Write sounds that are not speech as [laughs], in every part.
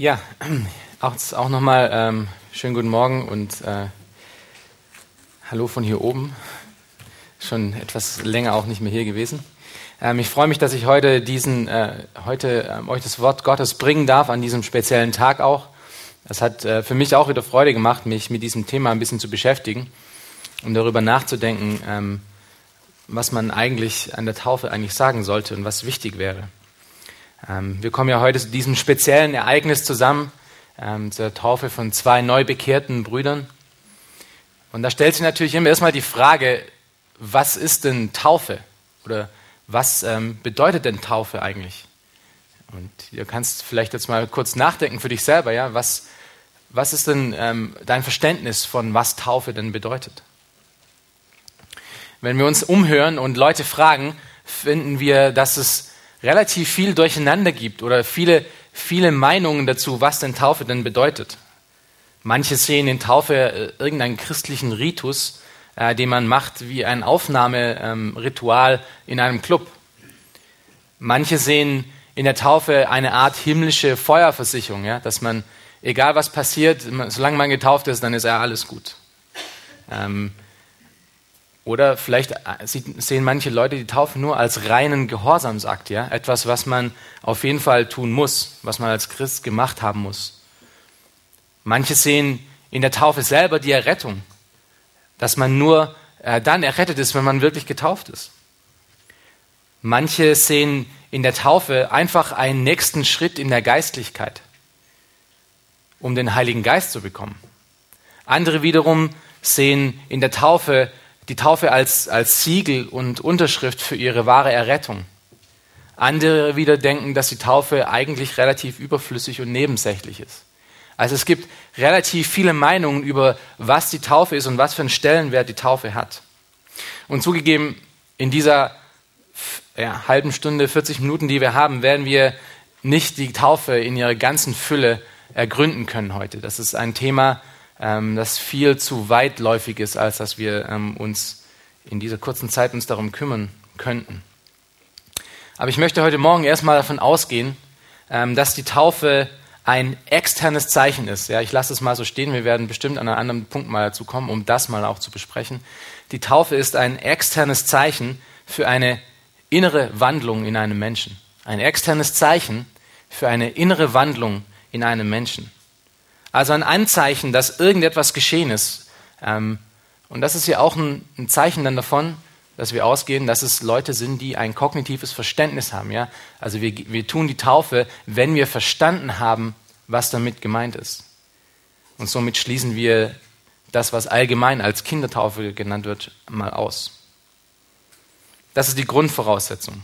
Ja, [clears throat] auch, auch nochmal ähm, schönen guten Morgen und äh, hallo von hier oben. Schon etwas länger auch nicht mehr hier gewesen. Ähm, ich freue mich, dass ich heute diesen, äh, heute ähm, euch das Wort Gottes bringen darf an diesem speziellen Tag auch. Das hat äh, für mich auch wieder Freude gemacht, mich mit diesem Thema ein bisschen zu beschäftigen und darüber nachzudenken, ähm, was man eigentlich an der Taufe eigentlich sagen sollte und was wichtig wäre. Ähm, wir kommen ja heute zu diesem speziellen Ereignis zusammen, ähm, zur Taufe von zwei neu bekehrten Brüdern. Und da stellt sich natürlich immer erstmal die Frage, was ist denn Taufe? Oder was ähm, bedeutet denn Taufe eigentlich? Und du kannst vielleicht jetzt mal kurz nachdenken für dich selber, ja, was, was ist denn ähm, dein Verständnis von was Taufe denn bedeutet? Wenn wir uns umhören und Leute fragen, finden wir, dass es relativ viel durcheinander gibt oder viele, viele Meinungen dazu, was denn Taufe denn bedeutet. Manche sehen in Taufe äh, irgendeinen christlichen Ritus, äh, den man macht wie ein Aufnahmeritual ähm, in einem Club. Manche sehen in der Taufe eine Art himmlische Feuerversicherung, ja, dass man, egal was passiert, solange man getauft ist, dann ist ja alles gut. Ähm, oder vielleicht äh, sehen manche Leute die Taufe nur als reinen Gehorsamsakt, ja? etwas, was man auf jeden Fall tun muss, was man als Christ gemacht haben muss. Manche sehen in der Taufe selber die Errettung, dass man nur äh, dann errettet ist, wenn man wirklich getauft ist. Manche sehen in der Taufe einfach einen nächsten Schritt in der Geistlichkeit, um den Heiligen Geist zu bekommen. Andere wiederum sehen in der Taufe die Taufe als, als Siegel und Unterschrift für ihre wahre Errettung. Andere wieder denken, dass die Taufe eigentlich relativ überflüssig und nebensächlich ist. Also es gibt relativ viele Meinungen über, was die Taufe ist und was für einen Stellenwert die Taufe hat. Und zugegeben, in dieser ja, halben Stunde, 40 Minuten, die wir haben, werden wir nicht die Taufe in ihrer ganzen Fülle ergründen können heute. Das ist ein Thema, ähm, das viel zu weitläufig ist, als dass wir ähm, uns in dieser kurzen Zeit uns darum kümmern könnten. Aber ich möchte heute Morgen erstmal davon ausgehen, ähm, dass die Taufe ein externes Zeichen ist. Ja, ich lasse es mal so stehen. Wir werden bestimmt an einem anderen Punkt mal dazu kommen, um das mal auch zu besprechen. Die Taufe ist ein externes Zeichen für eine innere Wandlung in einem Menschen. Ein externes Zeichen für eine innere Wandlung in einem Menschen. Also ein Anzeichen, dass irgendetwas geschehen ist. Ähm, und das ist ja auch ein, ein, Zeichen dann davon, dass wir ausgehen, dass es Leute sind, die ein kognitives Verständnis haben. Ja? Also wir, wir tun die Taufe, wenn wir verstanden haben, was damit gemeint ist. Und somit schließen wir das, was allgemein als Kindertaufe genannt wird, mal aus. Das ist die Grundvoraussetzung.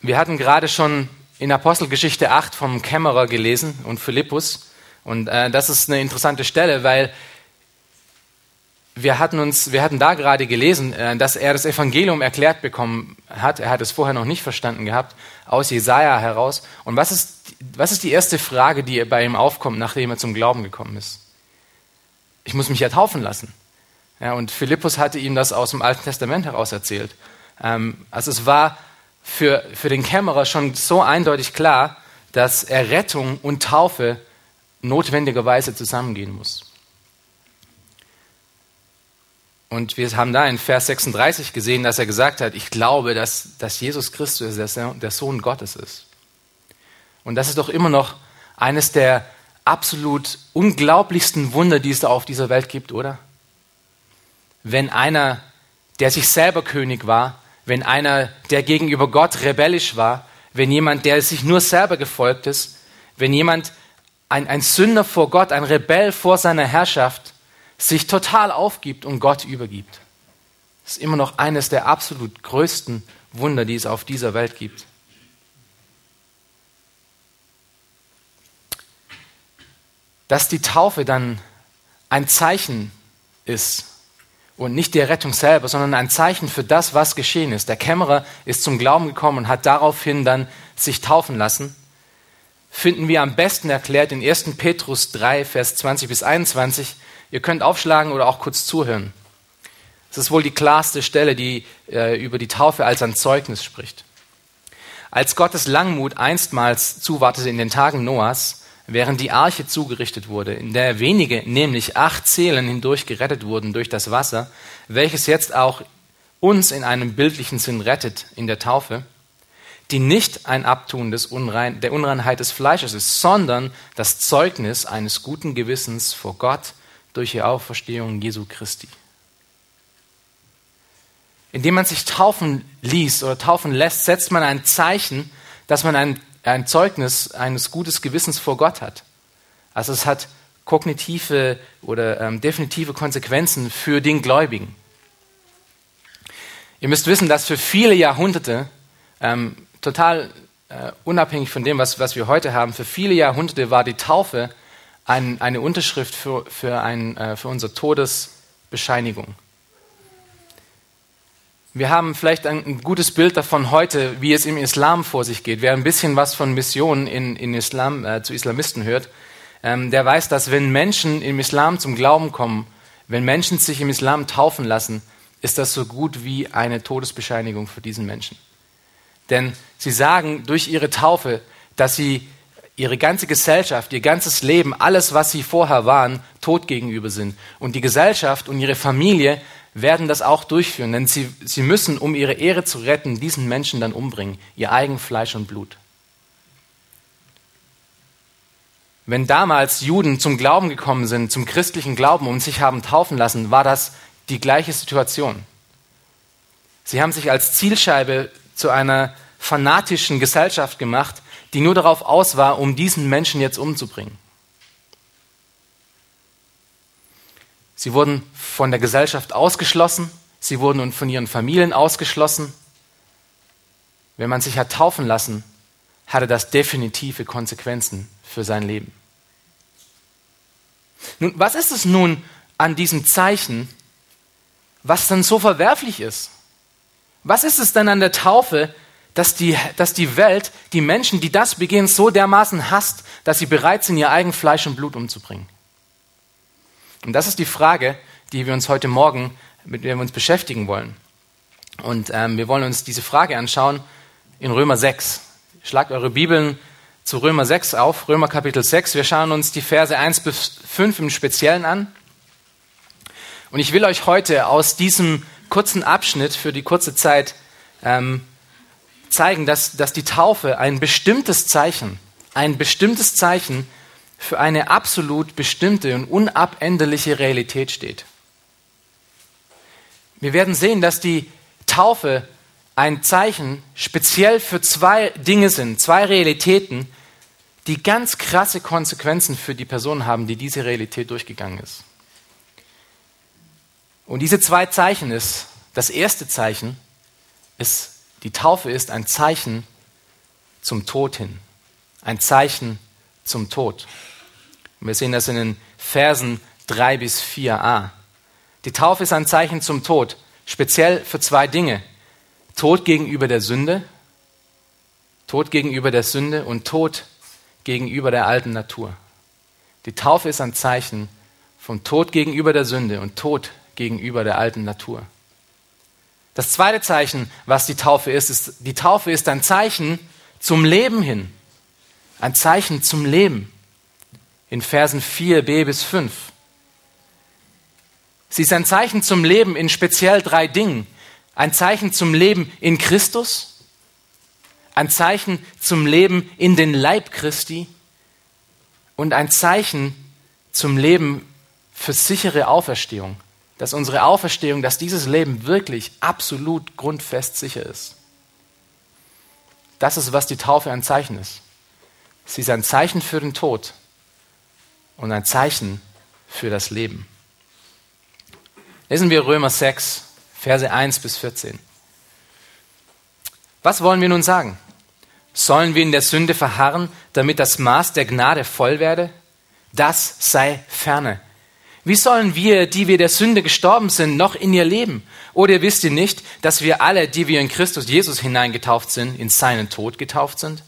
Wir hatten gerade schon in Apostelgeschichte 8 vom Kämmerer gelesen und Philippus. Und äh, das ist eine interessante Stelle, weil wir hatten uns, wir hatten da gerade gelesen, äh, dass er das Evangelium erklärt bekommen hat. Er hat es vorher noch nicht verstanden gehabt, aus Jesaja heraus. Und was ist, was ist die erste Frage, die bei ihm aufkommt, nachdem er zum Glauben gekommen ist? Ich muss mich ja taufen lassen. Ja, und Philippus hatte ihm das aus dem Alten Testament heraus erzählt. Ähm, also es war für, für den Kämmerer schon so eindeutig klar, dass Errettung und Taufe notwendigerweise zusammengehen muss. Und wir haben da in Vers 36 gesehen, dass er gesagt hat, ich glaube, dass, dass Jesus Christus der Sohn Gottes ist. Und das ist doch immer noch eines der absolut unglaublichsten Wunder, die es da auf dieser Welt gibt, oder? Wenn einer, der sich selber König war, wenn einer, der gegenüber Gott rebellisch war, wenn jemand, der sich nur selber gefolgt ist, wenn jemand, ein, ein Sünder vor Gott, ein Rebell vor seiner Herrschaft, sich total aufgibt und Gott übergibt. Das ist immer noch eines der absolut größten Wunder, die es auf dieser Welt gibt. Dass die Taufe dann ein Zeichen ist und nicht die Rettung selber, sondern ein Zeichen für das, was geschehen ist. Der Kämmerer ist zum Glauben gekommen und hat daraufhin dann sich taufen lassen finden wir am besten erklärt in 1. Petrus 3, Vers 20 bis 21. Ihr könnt aufschlagen oder auch kurz zuhören. Es ist wohl die klarste Stelle, die äh, über die Taufe als ein Zeugnis spricht. Als Gottes Langmut einstmals zuwartete in den Tagen Noahs, während die Arche zugerichtet wurde, in der wenige, nämlich acht Seelen hindurch gerettet wurden durch das Wasser, welches jetzt auch uns in einem bildlichen Sinn rettet in der Taufe, die nicht ein Abtun des Unrein, der Unreinheit des Fleisches ist, sondern das Zeugnis eines guten Gewissens vor Gott durch die Auferstehung Jesu Christi. Indem man sich taufen ließ oder taufen lässt, setzt man ein Zeichen, dass man ein, ein Zeugnis eines gutes Gewissens vor Gott hat. Also es hat kognitive oder ähm, definitive Konsequenzen für den Gläubigen. Ihr müsst wissen, dass für viele Jahrhunderte, ähm, total äh, unabhängig von dem, was, was wir heute haben, für viele Jahrhunderte war die Taufe ein, eine Unterschrift für, für, ein, äh, für unsere Todesbescheinigung. Wir haben vielleicht ein, gutes Bild davon heute, wie es im Islam vor sich geht. Wer ein bisschen was von Missionen in, in Islam äh, zu Islamisten hört, ähm, der weiß, dass wenn Menschen im Islam zum Glauben kommen, wenn Menschen sich im Islam taufen lassen, ist das so gut wie eine Todesbescheinigung für diesen Menschen. Denn sie sagen durch ihre Taufe, dass sie ihre ganze Gesellschaft, ihr ganzes Leben, alles, was sie vorher waren, tot gegenüber sind. Und die Gesellschaft und ihre Familie werden das auch durchführen, denn sie, sie müssen, um ihre Ehre zu retten, diesen Menschen dann umbringen, ihr eigen Fleisch und Blut. Wenn damals Juden zum Glauben gekommen sind, zum christlichen Glauben und sich haben taufen lassen, war das die gleiche Situation. Sie haben sich als Zielscheibe zu einer fanatischen Gesellschaft gemacht, die nur darauf aus war, um diesen Menschen jetzt umzubringen. Sie wurden von der Gesellschaft ausgeschlossen, sie wurden von ihren Familien ausgeschlossen. Wenn man sich hat taufen lassen, hatte das definitive Konsequenzen für sein Leben. Nun, was ist es nun an diesem Zeichen, was dann so verwerflich ist? Was ist es denn an der Taufe, dass die, dass die Welt die Menschen, die das begehen, so dermaßen hasst, dass sie bereit sind, ihr eigen Fleisch und Blut umzubringen? Und das ist die Frage, die wir uns heute Morgen, mit der wir uns beschäftigen wollen. Und ähm, wir wollen uns diese Frage anschauen in Römer 6. Schlagt eure Bibeln zu Römer 6 auf, Römer Kapitel 6. Wir schauen uns die Verse 1 bis 5 im Speziellen an. Und ich will euch heute aus diesem kurzen Abschnitt für die kurze Zeit ähm, zeigen, dass, dass die Taufe ein bestimmtes Zeichen, ein bestimmtes Zeichen für eine absolut bestimmte und unabänderliche Realität steht. Wir werden sehen, dass die Taufe ein Zeichen speziell für zwei Dinge sind, zwei Realitäten, die ganz krasse Konsequenzen für die Person haben, die diese Realität durchgegangen ist. Und diese zwei Zeichen ist, das erste Zeichen ist die Taufe ist ein Zeichen zum Tod hin. Ein Zeichen zum Tod. Und wir sehen das in den Versen 3 bis 4a. Die Taufe ist ein Zeichen zum Tod, speziell für zwei Dinge. Tod gegenüber der Sünde, Tod gegenüber der Sünde und Tod gegenüber der alten Natur. Die Taufe ist ein Zeichen von Tod gegenüber der Sünde und Tod gegenüber der alten Natur. Das zweite Zeichen, was die Taufe ist, ist, die Taufe ist ein Zeichen zum Leben hin. Ein Zeichen zum Leben. In Versen 4b bis 5. Sie ist ein Zeichen zum Leben in speziell drei Dingen. Ein Zeichen zum Leben in Christus, ein Zeichen zum Leben in den Leib Christi und ein Zeichen zum Leben für sichere Auferstehung dass unsere Auferstehung, dass dieses Leben wirklich absolut grundfest sicher ist. Das ist, was die Taufe ein Zeichen ist. Sie ist ein Zeichen für den Tod und ein Zeichen für das Leben. Lesen wir Römer 6, Verse 1 bis 14. Was wollen wir nun sagen? Sollen wir in der Sünde verharren, damit das Maß der Gnade voll werde? Das sei ferne. Wie sollen wir, die wir der Sünde gestorben sind, noch in ihr leben? Oder wisst ihr nicht, dass wir alle, die wir in Christus Jesus hineingetauft sind, in seinen Tod getauft sind?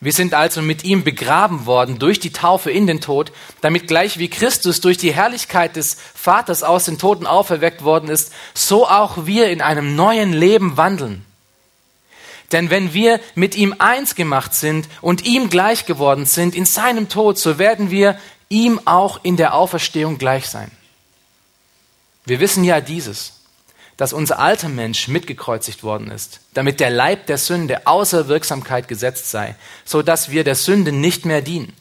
Wir sind also mit ihm begraben worden durch die Taufe in den Tod, damit gleich wie Christus durch die Herrlichkeit des Vaters aus den Toten auferweckt worden ist, so auch wir in einem neuen Leben wandeln. Denn wenn wir mit ihm eins gemacht sind und ihm gleich geworden sind in seinem Tod, so werden wir ihm auch in der Auferstehung gleich sein. Wir wissen ja dieses, dass unser alter Mensch mitgekreuzigt worden ist, damit der Leib der Sünde außer Wirksamkeit gesetzt sei, so dass wir der Sünde nicht mehr dienen.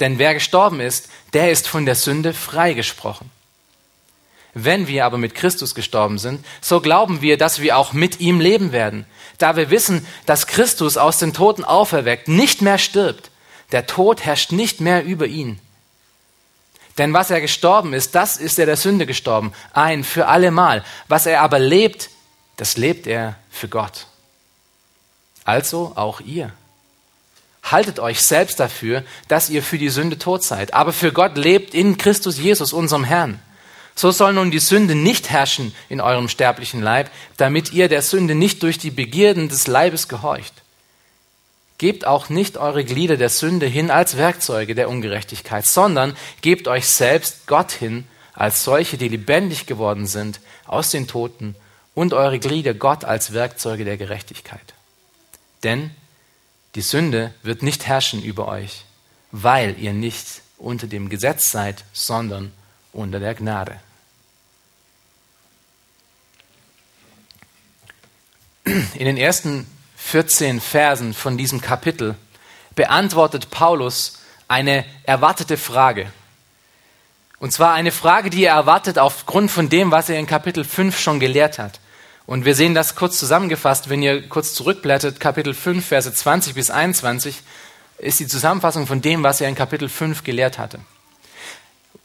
Denn wer gestorben ist, der ist von der Sünde freigesprochen. Wenn wir aber mit Christus gestorben sind, so glauben wir, dass wir auch mit ihm leben werden, da wir wissen, dass Christus aus den Toten auferweckt, nicht mehr stirbt. Der Tod herrscht nicht mehr über ihn. Denn was er gestorben ist, das ist er der Sünde gestorben, ein für allemal. Was er aber lebt, das lebt er für Gott. Also auch ihr. Haltet euch selbst dafür, dass ihr für die Sünde tot seid, aber für Gott lebt in Christus Jesus, unserem Herrn. So soll nun die Sünde nicht herrschen in eurem sterblichen Leib, damit ihr der Sünde nicht durch die Begierden des Leibes gehorcht. Gebt auch nicht eure Glieder der Sünde hin als Werkzeuge der Ungerechtigkeit, sondern gebt euch selbst Gott hin als solche, die lebendig geworden sind aus den Toten und eure Glieder Gott als Werkzeuge der Gerechtigkeit. Denn die Sünde wird nicht herrschen über euch, weil ihr nicht unter dem Gesetz seid, sondern unter der Gnade. In den ersten 14 Versen von diesem Kapitel beantwortet Paulus eine erwartete Frage. Und zwar eine Frage, die er erwartet aufgrund von dem, was er in Kapitel 5 schon gelehrt hat. Und wir sehen das kurz zusammengefasst, wenn ihr kurz zurückblättert, Kapitel 5, Verse 20 bis 21, ist die Zusammenfassung von dem, was er in Kapitel 5 gelehrt hatte.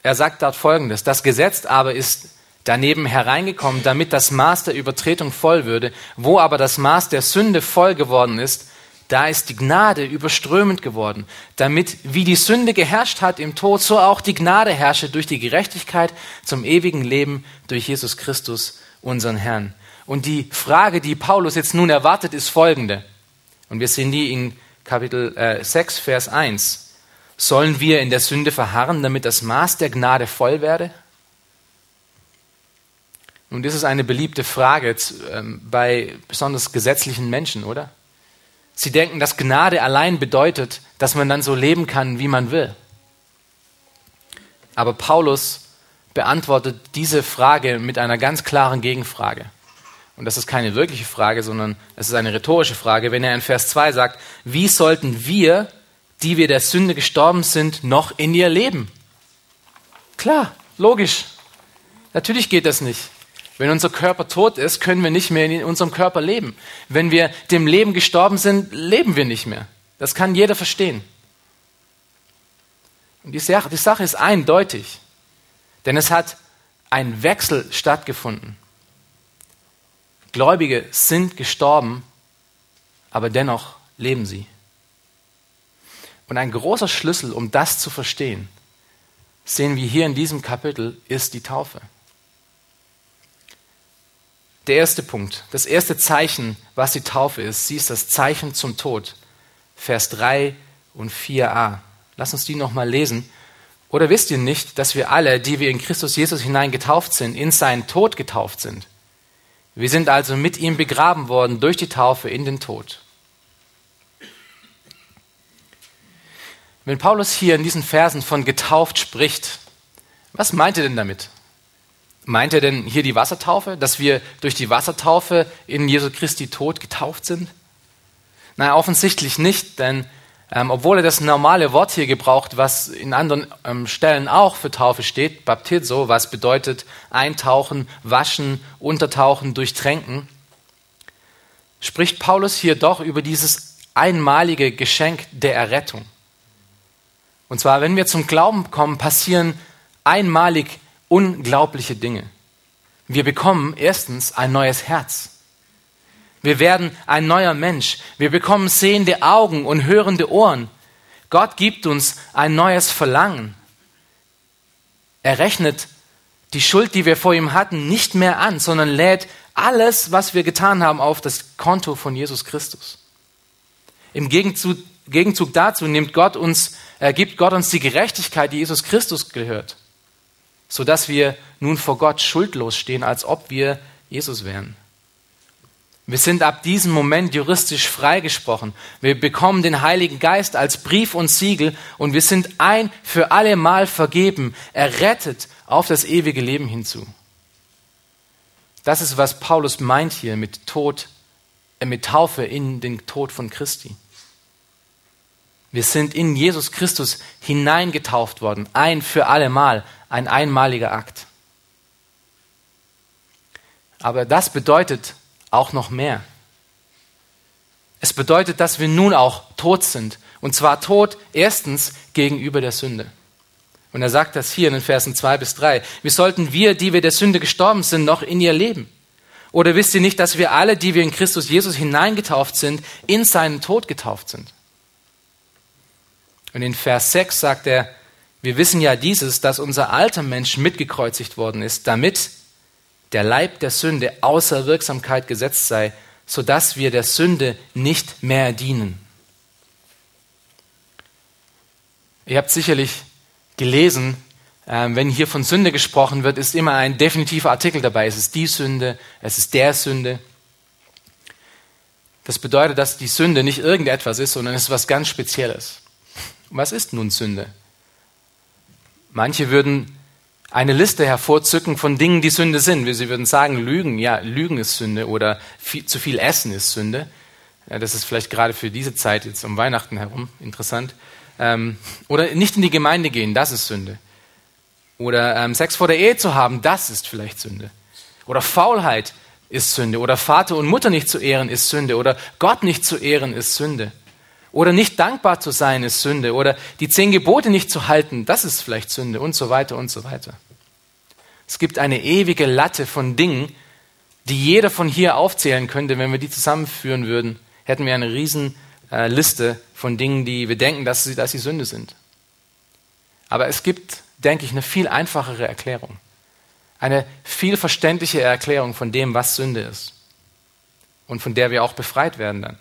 Er sagt dort Folgendes, das Gesetz aber ist daneben hereingekommen, damit das Maß der Übertretung voll würde, wo aber das Maß der Sünde voll geworden ist, da ist die Gnade überströmend geworden, damit wie die Sünde geherrscht hat im Tod, so auch die Gnade herrsche durch die Gerechtigkeit zum ewigen Leben durch Jesus Christus, unseren Herrn. Und die Frage, die Paulus jetzt nun erwartet, ist folgende. Und wir sehen die in Kapitel äh, 6, Vers 1. Sollen wir in der Sünde verharren, damit das Maß der Gnade voll werde? Nun, das ist eine beliebte Frage ähm, bei besonders gesetzlichen Menschen, oder? Sie denken, dass Gnade allein bedeutet, dass man dann so leben kann, wie man will. Aber Paulus beantwortet diese Frage mit einer ganz klaren Gegenfrage. Und das ist keine wirkliche Frage, sondern es ist eine rhetorische Frage, wenn er in Vers 2 sagt, wie sollten wir die wir der Sünde gestorben sind, noch in ihr leben. Klar, logisch. Natürlich geht das nicht. Wenn unser Körper tot ist, können wir nicht mehr in unserem Körper leben. Wenn wir dem Leben gestorben sind, leben wir nicht mehr. Das kann jeder verstehen. Und die Sache, die Sache ist eindeutig, denn es hat ein Wechsel stattgefunden. Gläubige sind gestorben, aber dennoch leben sie. Und ein großer Schlüssel, um das zu verstehen, sehen wir hier in diesem Kapitel, ist die Taufe. Der erste Punkt, das erste Zeichen, was die Taufe ist, sie ist das Zeichen zum Tod. Vers 3 und 4a. Lass uns die nochmal lesen. Oder wisst ihr nicht, dass wir alle, die wir in Christus Jesus hinein getauft sind, in seinen Tod getauft sind? Wir sind also mit ihm begraben worden durch die Taufe in den Tod. Wenn Paulus hier in diesen Versen von getauft spricht, was meint er denn damit? Meint er denn hier die Wassertaufe, dass wir durch die Wassertaufe in Jesu Christi Tod getauft sind? Nein, offensichtlich nicht, denn ähm, obwohl er das normale Wort hier gebraucht, was in anderen ähm, Stellen auch für Taufe steht, Baptizo, was bedeutet eintauchen, waschen, untertauchen, durchtränken, spricht Paulus hier doch über dieses einmalige Geschenk der Errettung. Und zwar, wenn wir zum Glauben kommen, passieren einmalig unglaubliche Dinge. Wir bekommen erstens ein neues Herz. Wir werden ein neuer Mensch. Wir bekommen sehende Augen und hörende Ohren. Gott gibt uns ein neues Verlangen. Er rechnet die Schuld, die wir vor ihm hatten, nicht mehr an, sondern lädt alles, was wir getan haben, auf das Konto von Jesus Christus. Im Gegenzug, Gegenzug dazu nimmt Gott uns äh, gibt Gott uns die Gerechtigkeit, die Jesus Christus gehört, sodass wir nun vor Gott schuldlos stehen, als ob wir Jesus wären. Wir sind ab diesem Moment juristisch freigesprochen. Wir bekommen den Heiligen Geist als Brief und Siegel und wir sind ein für alle Mal vergeben, errettet auf das ewige Leben hinzu. Das ist, was Paulus meint hier mit Tod, äh, mit Taufe in den Tod von Christi. Wir sind in Jesus Christus hineingetauft worden, ein für alle Mal, ein einmaliger Akt. Aber das bedeutet auch noch mehr. Es bedeutet, dass wir nun auch tot sind. Und zwar tot erstens gegenüber der Sünde. Und er sagt das hier in den Versen 2 bis 3. Wie sollten wir, die wir der Sünde gestorben sind, noch in ihr leben? Oder wisst ihr nicht, dass wir alle, die wir in Christus Jesus hineingetauft sind, in seinen Tod getauft sind? Und in Vers 6 sagt er, wir wissen ja dieses, dass unser alter Mensch mitgekreuzigt worden ist, damit der Leib der Sünde außer Wirksamkeit gesetzt sei, sodass wir der Sünde nicht mehr dienen. Ihr habt sicherlich gelesen, ähm, wenn hier von Sünde gesprochen wird, ist immer ein definitiver Artikel dabei. Es ist die Sünde, es ist der Sünde. Das bedeutet, dass die Sünde nicht irgendetwas ist, sondern es ist was ganz Spezielles. Was ist nun Sünde? Manche würden eine Liste hervorzücken von Dingen, die Sünde sind. Sie würden sagen, Lügen, ja, Lügen ist Sünde oder viel, zu viel Essen ist Sünde. Das ist vielleicht gerade für diese Zeit jetzt um Weihnachten herum interessant. Ähm, oder nicht in die Gemeinde gehen, das ist Sünde. Oder ähm, Sex vor der Ehe zu haben, das ist vielleicht Sünde. Oder Faulheit ist Sünde. Oder Vater und Mutter nicht zu ehren ist Sünde. Oder Gott nicht zu ehren ist Sünde. Oder nicht dankbar zu sein ist Sünde. Oder die zehn Gebote nicht zu halten, das ist vielleicht Sünde und so weiter und so weiter. Es gibt eine ewige Latte von Dingen, die jeder von hier aufzählen könnte. Wenn wir die zusammenführen würden, hätten wir eine riesen äh, Liste von Dingen, die wir denken, dass sie, dass sie Sünde sind. Aber es gibt, denke ich, eine viel einfachere Erklärung. Eine viel verständliche Erklärung von dem, was Sünde ist. Und von der wir auch befreit werden dann.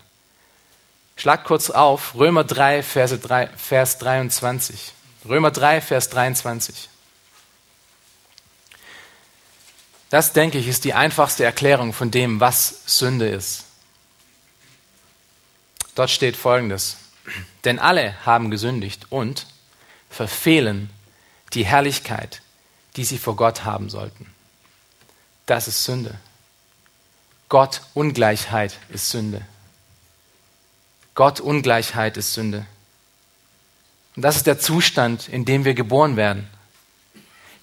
Schlag kurz auf, Römer 3, Verse 3, Vers 23. Römer 3, Vers 23. Das, denke ich, ist die einfachste Erklärung von dem, was Sünde ist. Dort steht Folgendes. Denn alle haben gesündigt und verfehlen die Herrlichkeit, die sie vor Gott haben sollten. Das ist Sünde. Gott Ungleichheit ist Sünde. Gott Ungleichheit ist Sünde. Und das ist der Zustand, in dem wir geboren werden.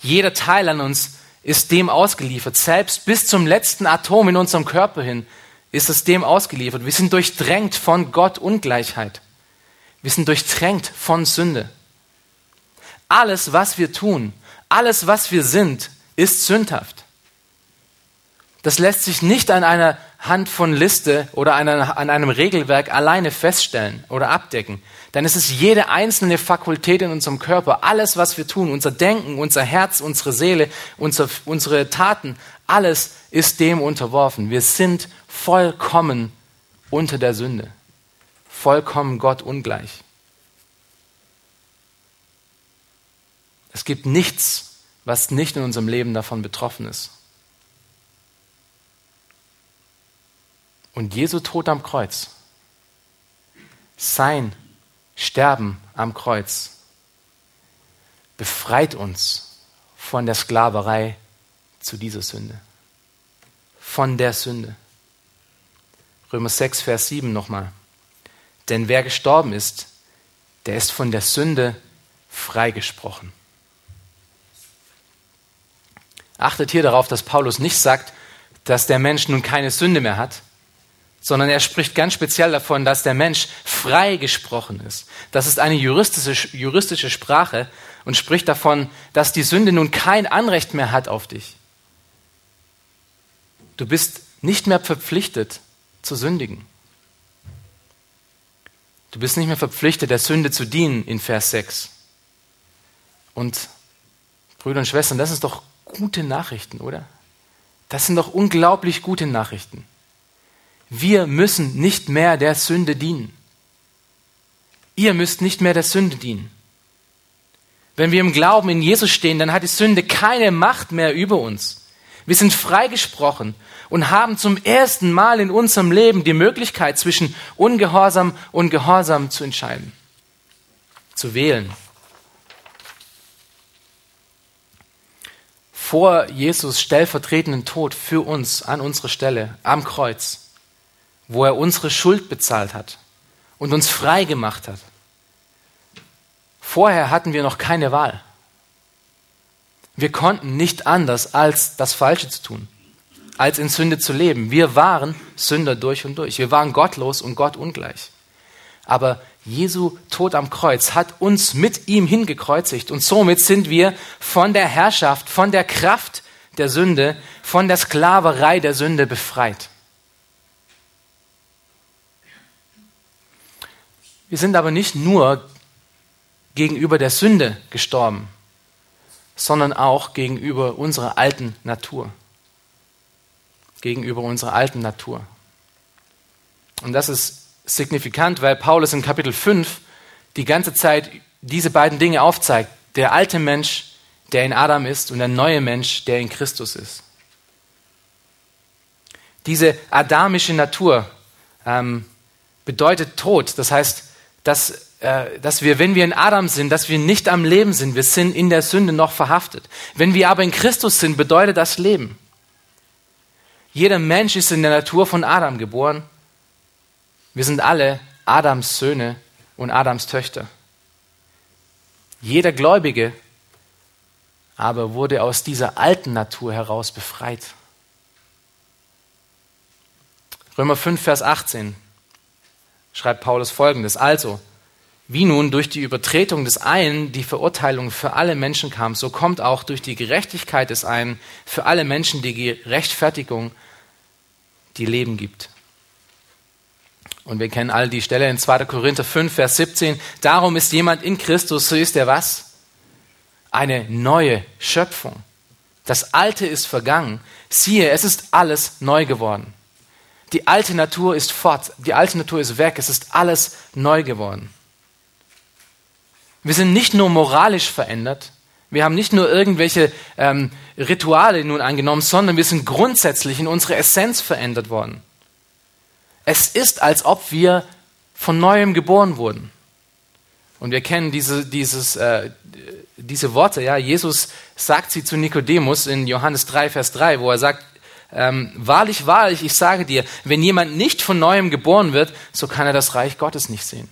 Jeder Teil an uns ist dem ausgeliefert. Selbst bis zum letzten Atom in unserem Körper hin ist es dem ausgeliefert. Wir sind durchdrängt von Gott Ungleichheit. Wir sind durchdrängt von Sünde. Alles, was wir tun, alles, was wir sind, ist sündhaft. Das lässt sich nicht an einer Hand von Liste oder an einem Regelwerk alleine feststellen oder abdecken. Denn es ist jede einzelne Fakultät in unserem Körper, alles, was wir tun, unser Denken, unser Herz, unsere Seele, unser, unsere Taten, alles ist dem unterworfen. Wir sind vollkommen unter der Sünde, vollkommen Gott ungleich. Es gibt nichts, was nicht in unserem Leben davon betroffen ist. Und Jesu Tod am Kreuz, sein Sterben am Kreuz, befreit uns von der Sklaverei zu dieser Sünde. Von der Sünde. Römer 6, Vers 7 nochmal. Denn wer gestorben ist, der ist von der Sünde freigesprochen. Achtet hier darauf, dass Paulus nicht sagt, dass der Mensch nun keine Sünde mehr hat, sondern er spricht ganz speziell davon, dass der Mensch frei gesprochen ist. Das ist eine juristische, juristische Sprache und spricht davon, dass die Sünde nun kein Anrecht mehr hat auf dich. Du bist nicht mehr verpflichtet zu sündigen. Du bist nicht mehr verpflichtet, der Sünde zu dienen in Vers 6. Und Brüder und Schwestern, das sind doch gute Nachrichten, oder? Das sind doch unglaublich gute Nachrichten. Wir müssen nicht mehr der Sünde dienen. Ihr müsst nicht mehr der Sünde dienen. Wenn wir im Glauben in Jesus stehen, dann hat die Sünde keine Macht mehr über uns. Wir sind freigesprochen und haben zum ersten Mal in unserem Leben die Möglichkeit, zwischen Ungehorsam und Gehorsam zu entscheiden, zu wählen. Vor Jesus stellvertretenden Tod für uns an unserer Stelle am Kreuz, wo er unsere Schuld bezahlt hat und uns frei gemacht hat. Vorher hatten wir noch keine Wahl. Wir konnten nicht anders, als das Falsche zu tun, als in Sünde zu leben. Wir waren Sünder durch und durch. Wir waren gottlos und Gott ungleich. Aber Jesu Tod am Kreuz hat uns mit ihm hingekreuzigt und somit sind wir von der Herrschaft, von der Kraft der Sünde, von der Sklaverei der Sünde befreit. Wir sind aber nicht nur gegenüber der Sünde gestorben, sondern auch gegenüber unserer alten Natur. Gegenüber unserer alten Natur. Und das ist signifikant, weil Paulus in Kapitel 5 die ganze Zeit diese beiden Dinge aufzeigt. Der alte Mensch, der in Adam ist, und der neue Mensch, der in Christus ist. Diese adamische Natur ähm, bedeutet Tod. Das heißt, dass äh, dass wir, wenn wir in Adam sind, dass wir nicht am Leben sind. Wir sind in der Sünde noch verhaftet. Wenn wir aber in Christus sind, bedeutet das Leben. Jeder Mensch ist in der Natur von Adam geboren. Wir sind alle Adams Söhne und Adams Töchter. Jeder Gläubige aber wurde aus dieser alten Natur heraus befreit. Römer 5, Vers 18 schreibt Paulus folgendes. Also, wie nun durch die Übertretung des einen die Verurteilung für alle Menschen kam, so kommt auch durch die Gerechtigkeit des einen für alle Menschen die Rechtfertigung, die Leben gibt. Und wir kennen all die Stelle in 2. Korinther 5, Vers 17. Darum ist jemand in Christus, so ist er was? Eine neue Schöpfung. Das Alte ist vergangen. Siehe, es ist alles neu geworden. Die alte Natur ist fort, die alte Natur ist weg, es ist alles neu geworden. Wir sind nicht nur moralisch verändert, wir haben nicht nur irgendwelche ähm, Rituale nun angenommen, sondern wir sind grundsätzlich in unserer Essenz verändert worden. Es ist, als ob wir von neuem geboren wurden. Und wir kennen diese, dieses, äh, diese Worte. Ja? Jesus sagt sie zu Nikodemus in Johannes 3, Vers 3, wo er sagt, ähm, wahrlich, wahrlich, ich sage dir, wenn jemand nicht von neuem geboren wird, so kann er das Reich Gottes nicht sehen.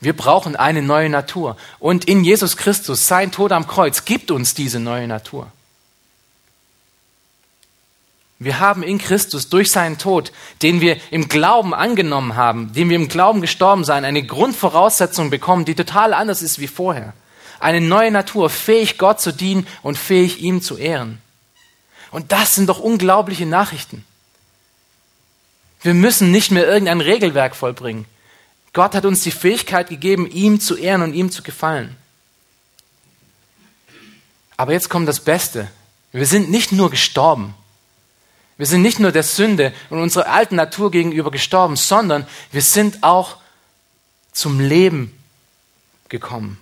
Wir brauchen eine neue Natur. Und in Jesus Christus, sein Tod am Kreuz, gibt uns diese neue Natur. Wir haben in Christus durch seinen Tod, den wir im Glauben angenommen haben, den wir im Glauben gestorben sein, eine Grundvoraussetzung bekommen, die total anders ist wie vorher. Eine neue Natur, fähig Gott zu dienen und fähig ihm zu ehren. Und das sind doch unglaubliche Nachrichten. Wir müssen nicht mehr irgendein Regelwerk vollbringen. Gott hat uns die Fähigkeit gegeben, ihm zu ehren und ihm zu gefallen. Aber jetzt kommt das Beste. Wir sind nicht nur gestorben. Wir sind nicht nur der Sünde und unserer alten Natur gegenüber gestorben, sondern wir sind auch zum Leben gekommen.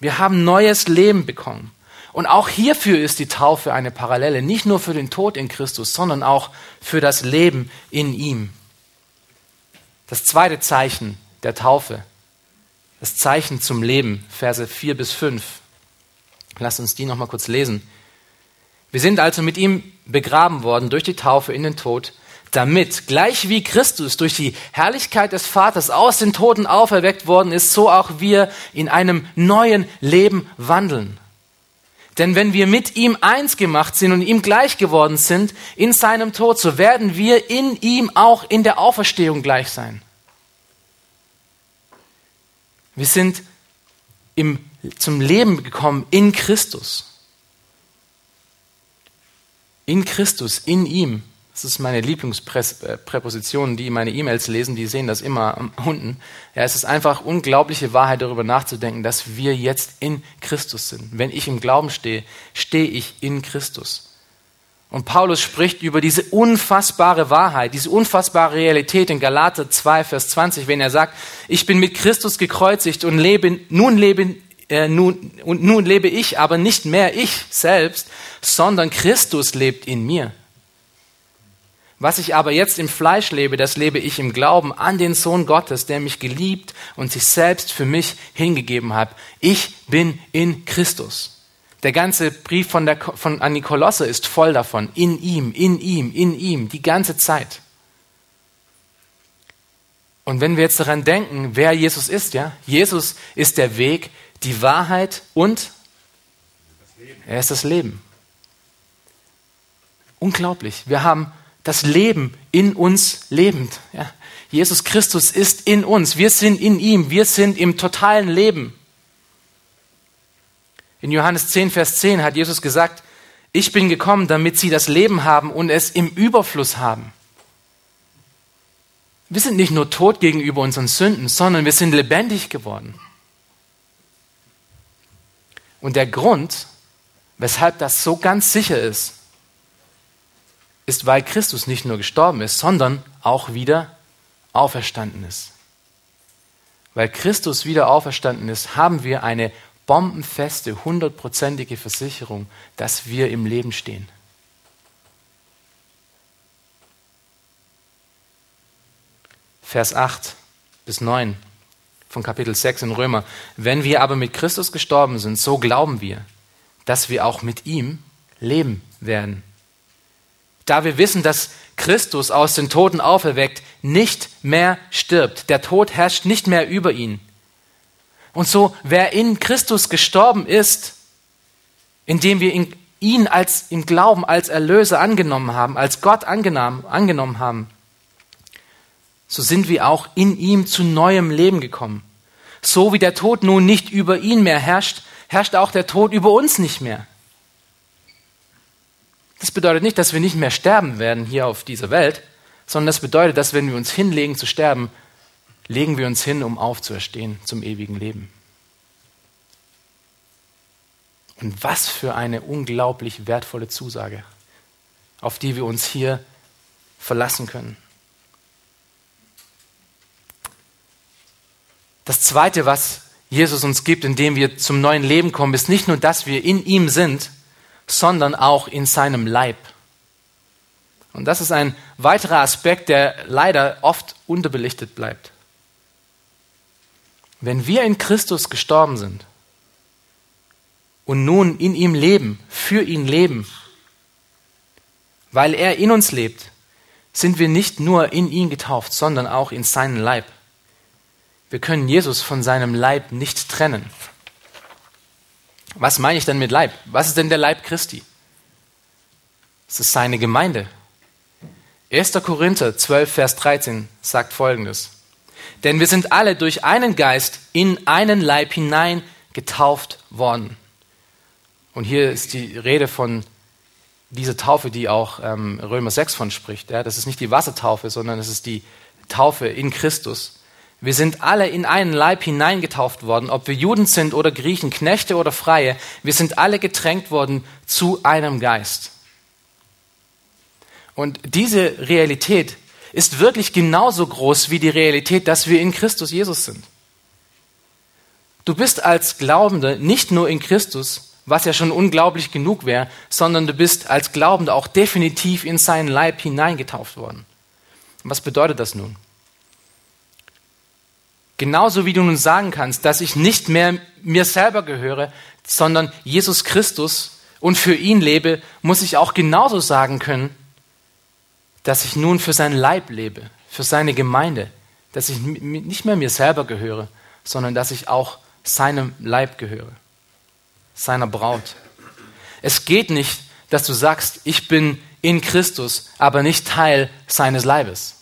Wir haben neues Leben bekommen. Und auch hierfür ist die Taufe eine Parallele, nicht nur für den Tod in Christus, sondern auch für das Leben in ihm. Das zweite Zeichen der Taufe, das Zeichen zum Leben, Verse 4 bis 5. Lass uns die nochmal kurz lesen. Wir sind also mit ihm begraben worden durch die Taufe in den Tod, damit, gleich wie Christus durch die Herrlichkeit des Vaters aus den Toten auferweckt worden ist, so auch wir in einem neuen Leben wandeln. Denn wenn wir mit ihm eins gemacht sind und ihm gleich geworden sind in seinem Tod, so werden wir in ihm auch in der Auferstehung gleich sein. Wir sind im, zum Leben gekommen in Christus. In Christus, in ihm. Das ist meine Lieblingspräposition, die meine E-Mails lesen, die sehen das immer unten. Ja, es ist einfach unglaubliche Wahrheit, darüber nachzudenken, dass wir jetzt in Christus sind. Wenn ich im Glauben stehe, stehe ich in Christus. Und Paulus spricht über diese unfassbare Wahrheit, diese unfassbare Realität in Galater 2, Vers 20, wenn er sagt, ich bin mit Christus gekreuzigt und lebe, nun lebe äh, nun, und nun lebe ich, aber nicht mehr ich selbst, sondern Christus lebt in mir. Was ich aber jetzt im Fleisch lebe, das lebe ich im Glauben an den Sohn Gottes, der mich geliebt und sich selbst für mich hingegeben hat. Ich bin in Christus. Der ganze Brief von, der, von an die Kolosse ist voll davon. In ihm, in ihm, in ihm, die ganze Zeit. Und wenn wir jetzt daran denken, wer Jesus ist, ja, Jesus ist der Weg, die Wahrheit und er ist das Leben. Unglaublich. Wir haben das Leben in uns lebend. Ja. Jesus Christus ist in uns. Wir sind in ihm. Wir sind im totalen Leben. In Johannes 10, Vers 10 hat Jesus gesagt, ich bin gekommen, damit sie das Leben haben und es im Überfluss haben. Wir sind nicht nur tot gegenüber unseren Sünden, sondern wir sind lebendig geworden. Und der Grund, weshalb das so ganz sicher ist, ist, weil Christus nicht nur gestorben ist, sondern auch wieder auferstanden ist. Weil Christus wieder auferstanden ist, haben wir eine bombenfeste, hundertprozentige Versicherung, dass wir im Leben stehen. Vers 8 bis 9 von Kapitel 6 in Römer. Wenn wir aber mit Christus gestorben sind, so glauben wir, dass wir auch mit ihm leben werden da wir wissen, dass Christus aus den Toten auferweckt, nicht mehr stirbt. Der Tod herrscht nicht mehr über ihn. Und so, wer in Christus gestorben ist, indem wir ihn als im Glauben als Erlöser angenommen haben, als Gott angenommen, angenommen haben, so sind wir auch in ihm zu neuem Leben gekommen. So wie der Tod nun nicht über ihn mehr herrscht, herrscht auch der Tod über uns nicht mehr. Das bedeutet nicht, dass wir nicht mehr sterben werden hier auf dieser Welt, sondern das bedeutet, dass wenn wir uns hinlegen zu sterben, legen wir uns hin, um aufzuerstehen zum ewigen Leben. Und was für eine unglaublich wertvolle Zusage, auf die wir uns hier verlassen können. Das Zweite, was Jesus uns gibt, indem wir zum neuen Leben kommen, ist nicht nur, dass wir in ihm sind, sondern auch in seinem Leib. Und das ist ein weiterer Aspekt, der leider oft unterbelichtet bleibt. Wenn wir in Christus gestorben sind und nun in ihm leben, für ihn leben, weil er in uns lebt, sind wir nicht nur in ihn getauft, sondern auch in seinen Leib. Wir können Jesus von seinem Leib nicht trennen. Was meine ich denn mit Leib? Was ist denn der Leib Christi? Es ist seine Gemeinde. 1. Korinther 12, Vers 13 sagt folgendes. Denn wir sind alle durch einen Geist in einen Leib hinein getauft worden. Und hier ist die Rede von dieser Taufe, die auch ähm, Römer 6 von spricht. Ja, das ist nicht die Wassertaufe, sondern es ist die Taufe in Christus. Wir sind alle in einen Leib hineingetauft worden, ob wir Juden sind oder Griechen, Knechte oder Freie. Wir sind alle getränkt worden zu einem Geist. Und diese Realität ist wirklich genauso groß wie die Realität, dass wir in Christus Jesus sind. Du bist als Glaubende nicht nur in Christus, was ja schon unglaublich genug wäre, sondern du bist als Glaubender auch definitiv in seinen Leib hineingetauft worden. Was bedeutet das nun? Genauso wie du nun sagen kannst, dass ich nicht mehr mir selber gehöre, sondern Jesus Christus und für ihn lebe, muss ich auch genauso sagen können, dass ich nun für sein Leib lebe, für seine Gemeinde, dass ich nicht mehr mir selber gehöre, sondern dass ich auch seinem Leib gehöre, seiner Braut. Es geht nicht, dass du sagst, ich bin in Christus, aber nicht Teil seines Leibes.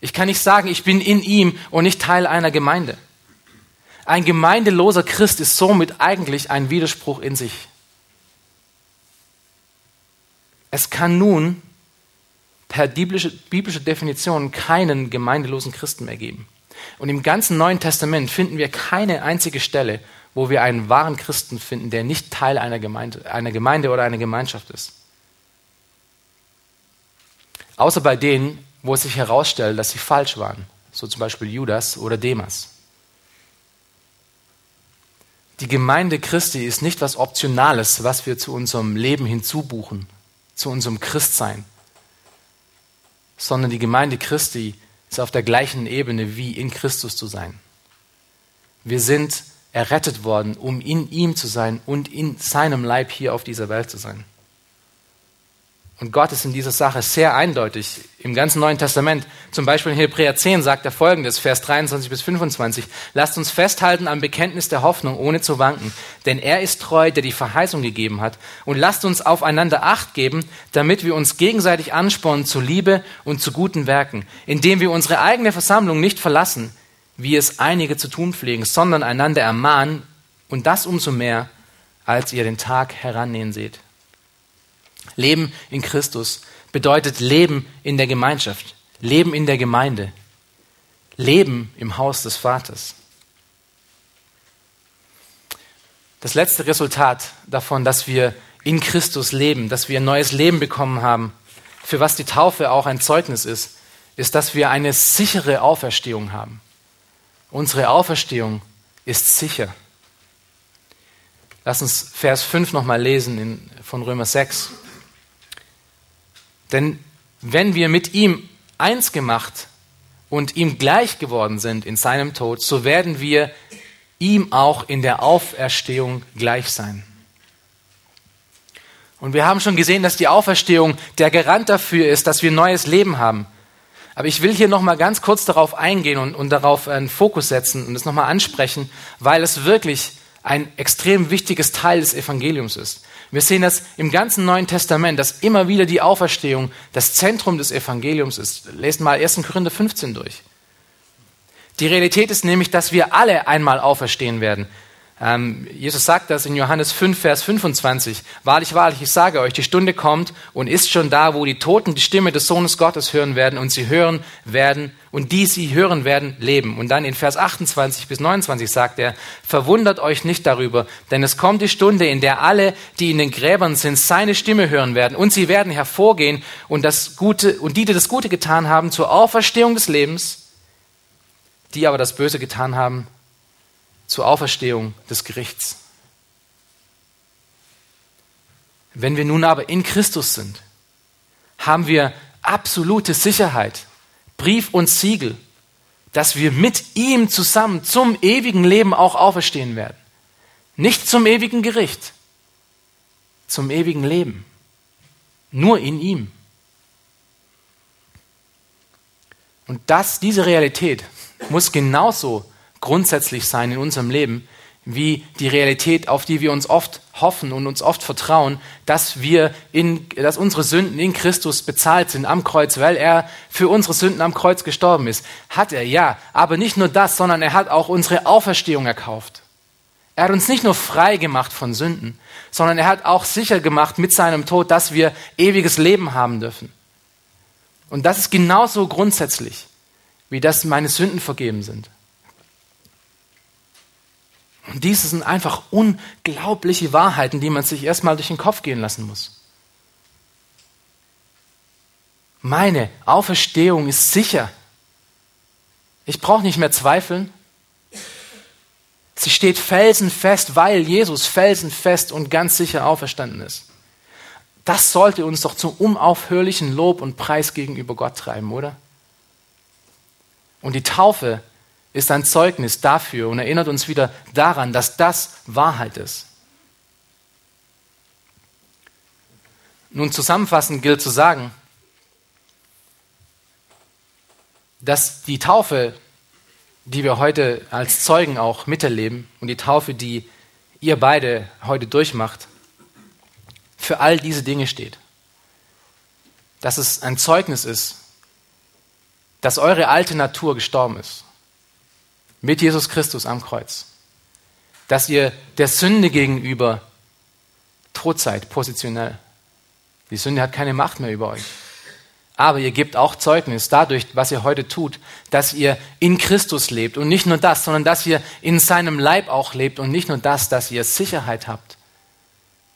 Ich kann nicht sagen, ich bin in ihm und nicht Teil einer Gemeinde. Ein gemeindeloser Christ ist somit eigentlich ein Widerspruch in sich. Es kann nun per biblischer biblische Definition keinen gemeindelosen Christen mehr geben. Und im ganzen Neuen Testament finden wir keine einzige Stelle, wo wir einen wahren Christen finden, der nicht Teil einer Gemeinde, einer Gemeinde oder einer Gemeinschaft ist. Außer bei denen, wo es sich herausstellt, dass sie falsch waren, so zum Beispiel Judas oder Demas. Die Gemeinde Christi ist nicht was Optionales, was wir zu unserem Leben hinzubuchen, zu unserem Christsein, sondern die Gemeinde Christi ist auf der gleichen Ebene wie in Christus zu sein. Wir sind errettet worden, um in ihm zu sein und in seinem Leib hier auf dieser Welt zu sein. Und Gott ist in dieser Sache sehr eindeutig. Im ganzen Neuen Testament, zum Beispiel in Hebräer 10, sagt er folgendes, Vers 23 bis 25. Lasst uns festhalten am Bekenntnis der Hoffnung, ohne zu wanken. Denn er ist treu, der die Verheißung gegeben hat. Und lasst uns aufeinander Acht geben, damit wir uns gegenseitig anspornen zu Liebe und zu guten Werken, indem wir unsere eigene Versammlung nicht verlassen, wie es einige zu tun pflegen, sondern einander ermahnen und das umso mehr, als ihr den Tag herannähen seht. Leben in Christus bedeutet Leben in der Gemeinschaft, Leben in der Gemeinde, Leben im Haus des Vaters. Das letzte Resultat davon, dass wir in Christus leben, dass wir ein neues Leben bekommen haben, für was die Taufe auch ein Zeugnis ist, ist, dass wir eine sichere Auferstehung haben. Unsere Auferstehung ist sicher. Lass uns Vers 5 nochmal lesen in, von Römer 6. Denn wenn wir mit ihm eins gemacht und ihm gleich geworden sind in seinem Tod, so werden wir ihm auch in der Auferstehung gleich sein. Und wir haben schon gesehen, dass die Auferstehung der Garant dafür ist, dass wir neues Leben haben. Aber ich will hier noch mal ganz kurz darauf eingehen und, und darauf einen Fokus setzen und es noch mal ansprechen, weil es wirklich ein extrem wichtiges Teil des Evangeliums ist. Wir sehen das im ganzen Neuen Testament, dass immer wieder die Auferstehung das Zentrum des Evangeliums ist. Lest mal 1. Korinther 15 durch. Die Realität ist nämlich, dass wir alle einmal auferstehen werden. Ähm, Jesus sagt das in Johannes 5, Vers 25. Wahrlich, wahrlich, ich sage euch, die Stunde kommt und ist schon da, wo die Toten die Stimme des Sohnes Gottes hören werden und sie hören werden und die sie hören werden, leben. Und dann in Vers 28 bis 29 sagt er, verwundert euch nicht darüber, denn es kommt die Stunde, in der alle, die in den Gräbern sind, seine Stimme hören werden und sie werden hervorgehen und das Gute, und die, die das Gute getan haben, zur Auferstehung des Lebens, die aber das Böse getan haben, zur Auferstehung des Gerichts. Wenn wir nun aber in Christus sind, haben wir absolute Sicherheit, Brief und Siegel, dass wir mit ihm zusammen zum ewigen Leben auch auferstehen werden. Nicht zum ewigen Gericht, zum ewigen Leben. Nur in ihm. Und das, diese Realität muss genauso grundsätzlich sein in unserem Leben, wie die Realität, auf die wir uns oft hoffen und uns oft vertrauen, dass wir in, dass unsere Sünden in Christus bezahlt sind am Kreuz, weil er für unsere Sünden am Kreuz gestorben ist. Hat er, ja. Aber nicht nur das, sondern er hat auch unsere Auferstehung erkauft. Er hat uns nicht nur frei gemacht von Sünden, sondern er hat auch sicher gemacht mit seinem Tod, dass wir ewiges Leben haben dürfen. Und das ist genauso grundsätzlich, wie dass meine Sünden vergeben sind. Und dies sind einfach unglaubliche Wahrheiten, die man sich erstmal durch den Kopf gehen lassen muss. Meine Auferstehung ist sicher. Ich brauche nicht mehr zweifeln. Sie steht felsenfest, weil Jesus felsenfest und ganz sicher auferstanden ist. Das sollte uns doch zum unaufhörlichen Lob und Preis gegenüber Gott treiben, oder? Und die Taufe ist ein Zeugnis dafür und erinnert uns wieder daran, dass das Wahrheit ist. Nun zusammenfassend gilt zu sagen, dass die Taufe, die wir heute als Zeugen auch miterleben und die Taufe, die ihr beide heute durchmacht, für all diese Dinge steht. Dass es ein Zeugnis ist, dass eure alte Natur gestorben ist mit Jesus Christus am Kreuz. Dass ihr der Sünde gegenüber tot seid, positionell. Die Sünde hat keine Macht mehr über euch. Aber ihr gebt auch Zeugnis dadurch, was ihr heute tut, dass ihr in Christus lebt. Und nicht nur das, sondern dass ihr in seinem Leib auch lebt. Und nicht nur das, dass ihr Sicherheit habt,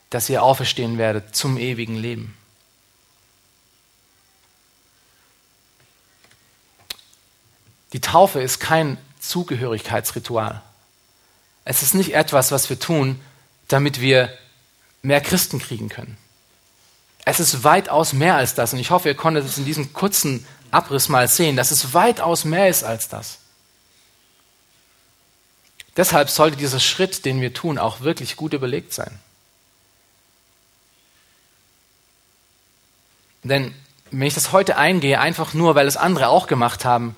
dass ihr auferstehen werdet zum ewigen Leben. Die Taufe ist kein Zugehörigkeitsritual. Es ist nicht etwas, was wir tun, damit wir mehr Christen kriegen können. Es ist weitaus mehr als das. Und ich hoffe, ihr konntet es in diesem kurzen Abriss mal sehen, dass es weitaus mehr ist als das. Deshalb sollte dieser Schritt, den wir tun, auch wirklich gut überlegt sein. Denn wenn ich das heute eingehe, einfach nur, weil es andere auch gemacht haben,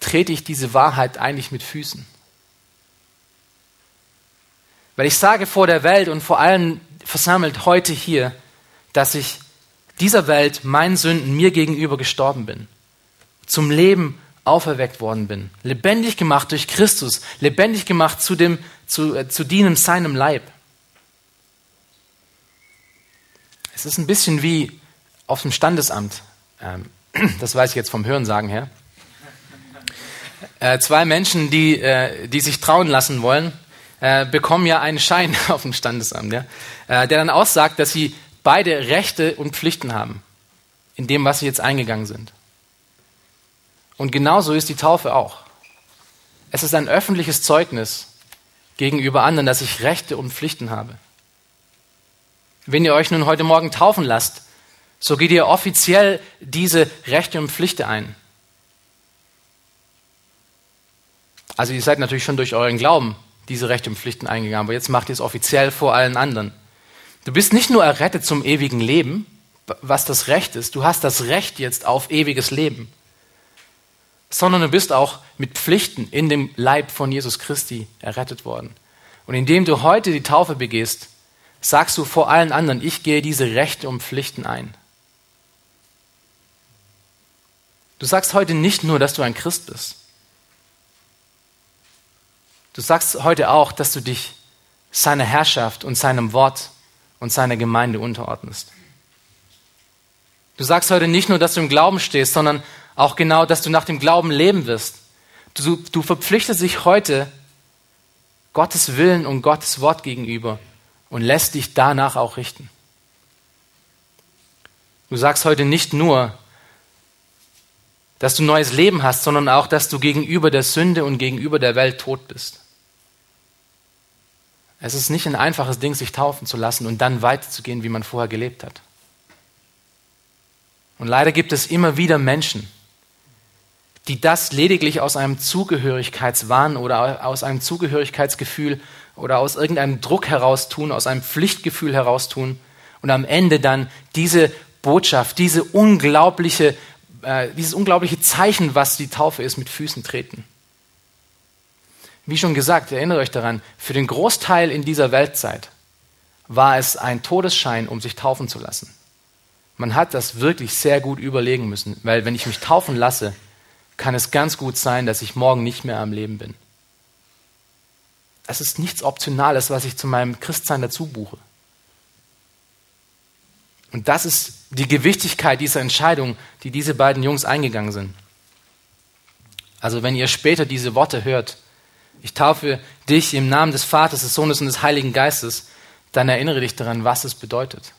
trete ich diese Wahrheit eigentlich mit Füßen. Weil ich sage vor der Welt und vor allem versammelt heute hier, dass ich dieser Welt, meinen Sünden, mir gegenüber gestorben bin, zum Leben auferweckt worden bin, lebendig gemacht durch Christus, lebendig gemacht zu, dem, zu, äh, zu dienen seinem Leib. Es ist ein bisschen wie auf dem Standesamt. Ähm, [clears throat] das weiß ich jetzt vom Hörensagen her. Äh, zwei Menschen, die, äh, die sich trauen lassen wollen, äh, bekommen ja einen Schein [laughs] auf dem Standesamt, ja, äh, der dann aussagt, dass sie beide Rechte und Pflichten haben in dem, was sie jetzt eingegangen sind. Und genauso ist die Taufe auch. Es ist ein öffentliches Zeugnis gegenüber anderen, dass ich Rechte und Pflichten habe. Wenn ihr euch nun heute Morgen taufen lasst, so geht ihr offiziell diese Rechte und Pflichten ein. Also ihr seid natürlich schon durch euren Glauben diese Rechte und Pflichten eingegangen, aber jetzt macht ihr es offiziell vor allen anderen. Du bist nicht nur errettet zum ewigen Leben, was das Recht ist, du hast das Recht jetzt auf ewiges Leben, sondern du bist auch mit Pflichten in dem Leib von Jesus Christi errettet worden. Und indem du heute die Taufe begehst, sagst du vor allen anderen, ich gehe diese Rechte und Pflichten ein. Du sagst heute nicht nur, dass du ein Christ bist. Du sagst heute auch, dass du dich seiner Herrschaft und seinem Wort und seiner Gemeinde unterordnest. Du sagst heute nicht nur, dass du im Glauben stehst, sondern auch genau, dass du nach dem Glauben leben wirst. Du, du verpflichtest dich heute Gottes Willen und Gottes Wort gegenüber und lässt dich danach auch richten. Du sagst heute nicht nur, dass du neues Leben hast, sondern auch, dass du gegenüber der Sünde und gegenüber der Welt tot bist. Es ist nicht ein einfaches Ding, sich taufen zu lassen und dann weiterzugehen, wie man vorher gelebt hat. Und leider gibt es immer wieder Menschen, die das lediglich aus einem Zugehörigkeitswahn oder aus einem Zugehörigkeitsgefühl oder aus irgendeinem Druck heraus tun, aus einem Pflichtgefühl heraus tun und am Ende dann diese Botschaft, diese unglaubliche, äh, dieses unglaubliche Zeichen, was die Taufe ist, mit Füßen treten. Wie schon gesagt, erinnert euch daran, für den Großteil in dieser Weltzeit war es ein Todesschein, um sich taufen zu lassen. Man hat das wirklich sehr gut überlegen müssen, weil wenn ich mich taufen lasse, kann es ganz gut sein, dass ich morgen nicht mehr am Leben bin. Es ist nichts Optionales, was ich zu meinem Christsein dazu buche. Und das ist die Gewichtigkeit dieser Entscheidung, die diese beiden Jungs eingegangen sind. Also wenn ihr später diese Worte hört, ich taufe dich im Namen des Vaters, des Sohnes und des Heiligen Geistes, dann erinnere dich daran, was es bedeutet.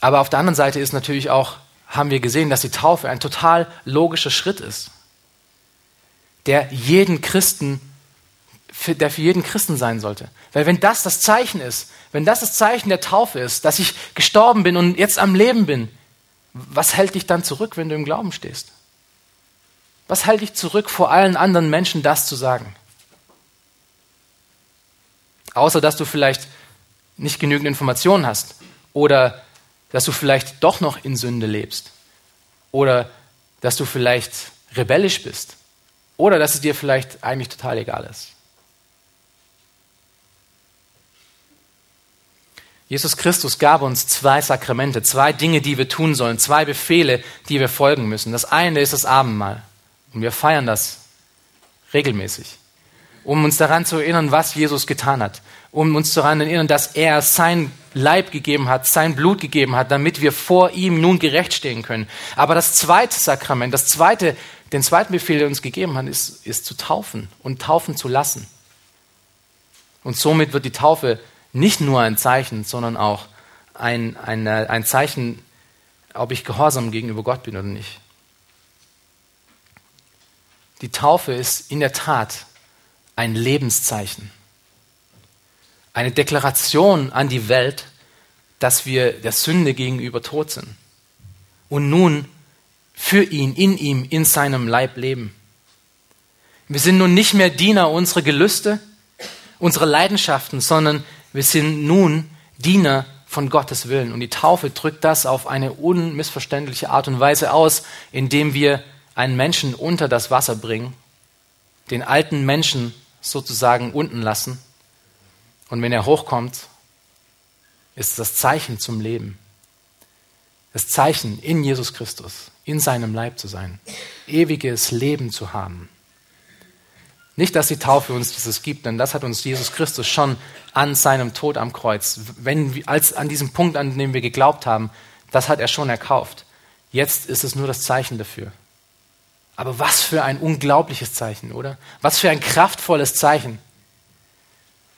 Aber auf der anderen Seite ist natürlich auch, haben wir gesehen, dass die Taufe ein total logischer Schritt ist, der jeden Christen, der für jeden Christen sein sollte. Weil wenn das das Zeichen ist, wenn das das Zeichen der Taufe ist, dass ich gestorben bin und jetzt am Leben bin, was hält dich dann zurück, wenn du im Glauben stehst? Was hält dich zurück, vor allen anderen Menschen das zu sagen? Außer dass du vielleicht nicht genügend Informationen hast oder dass du vielleicht doch noch in Sünde lebst oder dass du vielleicht rebellisch bist oder dass es dir vielleicht eigentlich total egal ist. Jesus Christus gab uns zwei Sakramente, zwei Dinge, die wir tun sollen, zwei Befehle, die wir folgen müssen. Das eine ist das Abendmahl. Und wir feiern das regelmäßig, um uns daran zu erinnern, was Jesus getan hat, um uns daran zu erinnern, dass er sein Leib gegeben hat, sein Blut gegeben hat, damit wir vor ihm nun gerecht stehen können. Aber das zweite Sakrament, das zweite, den zweiten Befehl, der uns gegeben hat, ist, ist zu taufen und taufen zu lassen. Und somit wird die Taufe nicht nur ein Zeichen, sondern auch ein, ein, ein Zeichen, ob ich gehorsam gegenüber Gott bin oder nicht. Die Taufe ist in der Tat ein Lebenszeichen. Eine Deklaration an die Welt, dass wir der Sünde gegenüber tot sind. Und nun für ihn, in ihm, in seinem Leib leben. Wir sind nun nicht mehr Diener unserer Gelüste, unserer Leidenschaften, sondern wir sind nun Diener von Gottes Willen. Und die Taufe drückt das auf eine unmissverständliche Art und Weise aus, indem wir einen Menschen unter das Wasser bringen, den alten Menschen sozusagen unten lassen. Und wenn er hochkommt, ist das Zeichen zum Leben. Das Zeichen in Jesus Christus, in seinem Leib zu sein, ewiges Leben zu haben. Nicht, dass die Taufe uns dieses gibt, denn das hat uns Jesus Christus schon an seinem Tod am Kreuz, wenn, als an diesem Punkt, an dem wir geglaubt haben, das hat er schon erkauft. Jetzt ist es nur das Zeichen dafür. Aber was für ein unglaubliches Zeichen, oder? Was für ein kraftvolles Zeichen.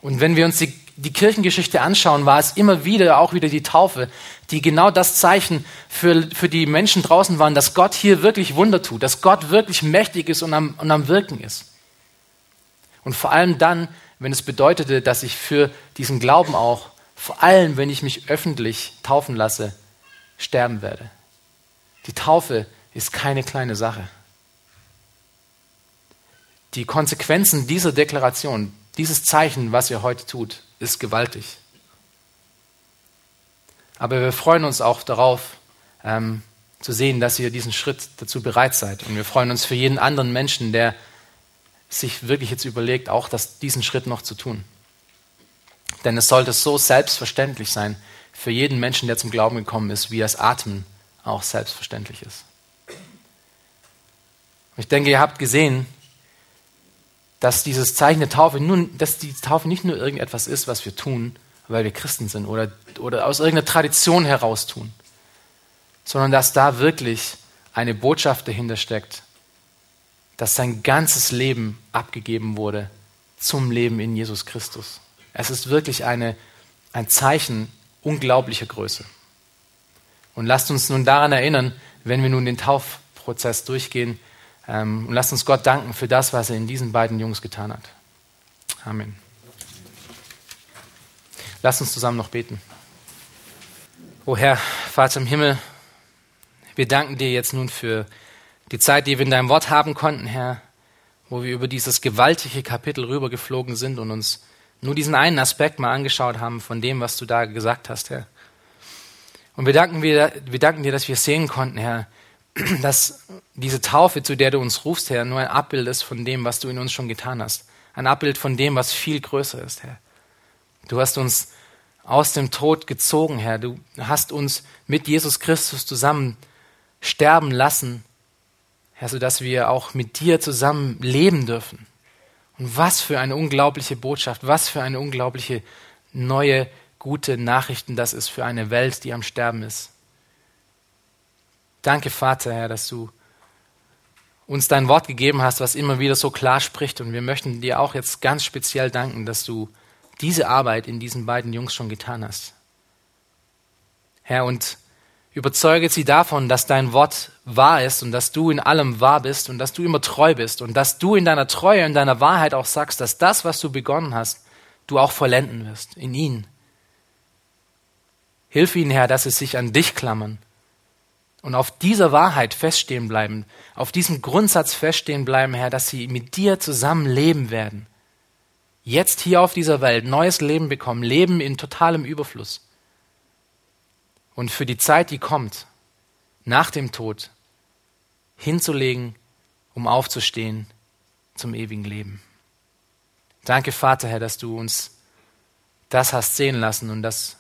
Und wenn wir uns die, die Kirchengeschichte anschauen, war es immer wieder auch wieder die Taufe, die genau das Zeichen für, für die Menschen draußen waren, dass Gott hier wirklich Wunder tut, dass Gott wirklich mächtig ist und am, und am Wirken ist. Und vor allem dann, wenn es bedeutete, dass ich für diesen Glauben auch, vor allem wenn ich mich öffentlich taufen lasse, sterben werde. Die Taufe ist keine kleine Sache. Die Konsequenzen dieser Deklaration, dieses Zeichen, was ihr heute tut, ist gewaltig. Aber wir freuen uns auch darauf, ähm, zu sehen, dass ihr diesen Schritt dazu bereit seid. Und wir freuen uns für jeden anderen Menschen, der sich wirklich jetzt überlegt, auch das, diesen Schritt noch zu tun. Denn es sollte so selbstverständlich sein für jeden Menschen, der zum Glauben gekommen ist, wie das Atmen auch selbstverständlich ist. ich denke, ihr habt gesehen, dass dieses Zeichen der Taufe nun, dass die Taufe nicht nur irgendetwas ist, was wir tun, weil wir Christen sind oder, oder aus irgendeiner Tradition heraus tun, sondern dass da wirklich eine Botschaft dahinter steckt, dass sein ganzes Leben abgegeben wurde zum Leben in Jesus Christus. Es ist wirklich eine, ein Zeichen unglaublicher Größe. Und lasst uns nun daran erinnern, wenn wir nun den Taufprozess durchgehen, ähm, und lasst uns Gott danken für das, was er in diesen beiden Jungs getan hat. Amen. Lasst uns zusammen noch beten. O Herr, Vater im Himmel, wir danken dir jetzt nun für die Zeit, die wir in deinem Wort haben konnten, Herr, wo wir über dieses gewaltige Kapitel rübergeflogen sind und uns nur diesen einen Aspekt mal angeschaut haben von dem, was du da gesagt hast, Herr. Und wir danken, wir, wir danken dir, dass wir sehen konnten, Herr, [clears throat] dass diese Taufe, zu der du uns rufst, Herr, nur ein Abbild ist von dem, was du in uns schon getan hast. Ein Abbild von dem, was viel größer ist, Herr. Du hast uns aus dem Tod gezogen, Herr. Du hast uns mit Jesus Christus zusammen sterben lassen, Herr, sodass wir auch mit dir zusammen leben dürfen. Und was für eine unglaubliche Botschaft, was für eine unglaubliche neue, gute Nachrichten das ist für eine Welt, die am Sterben ist. Danke, Vater, Herr, dass du uns dein Wort gegeben hast, was immer wieder so klar spricht. Und wir möchten dir auch jetzt ganz speziell danken, dass du diese Arbeit in diesen beiden Jungs schon getan hast. Herr, und Überzeuge sie davon, dass dein Wort wahr ist und dass du in allem wahr bist und dass du immer treu bist und dass du in deiner Treue und deiner Wahrheit auch sagst, dass das, was du begonnen hast, du auch vollenden wirst in ihnen. Hilf ihnen, Herr, dass sie sich an dich klammern und auf dieser Wahrheit feststehen bleiben, auf diesem Grundsatz feststehen bleiben, Herr, dass sie mit dir zusammen leben werden. Jetzt hier auf dieser Welt neues Leben bekommen, Leben in totalem Überfluss und für die Zeit, die kommt, nach dem Tod, hinzulegen, um aufzustehen zum ewigen Leben. Danke, Vater, Herr, dass du uns das hast sehen lassen und dass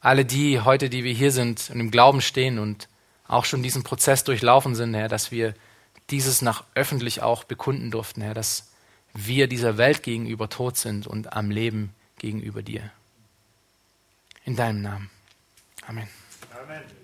alle die heute, die wir hier sind und im Glauben stehen und auch schon diesen Prozess durchlaufen sind, Herr, dass wir dieses nach öffentlich auch bekunden durften, Herr, dass wir dieser Welt gegenüber tot sind und am Leben gegenüber dir. In deinem Namen. Amen. Amen.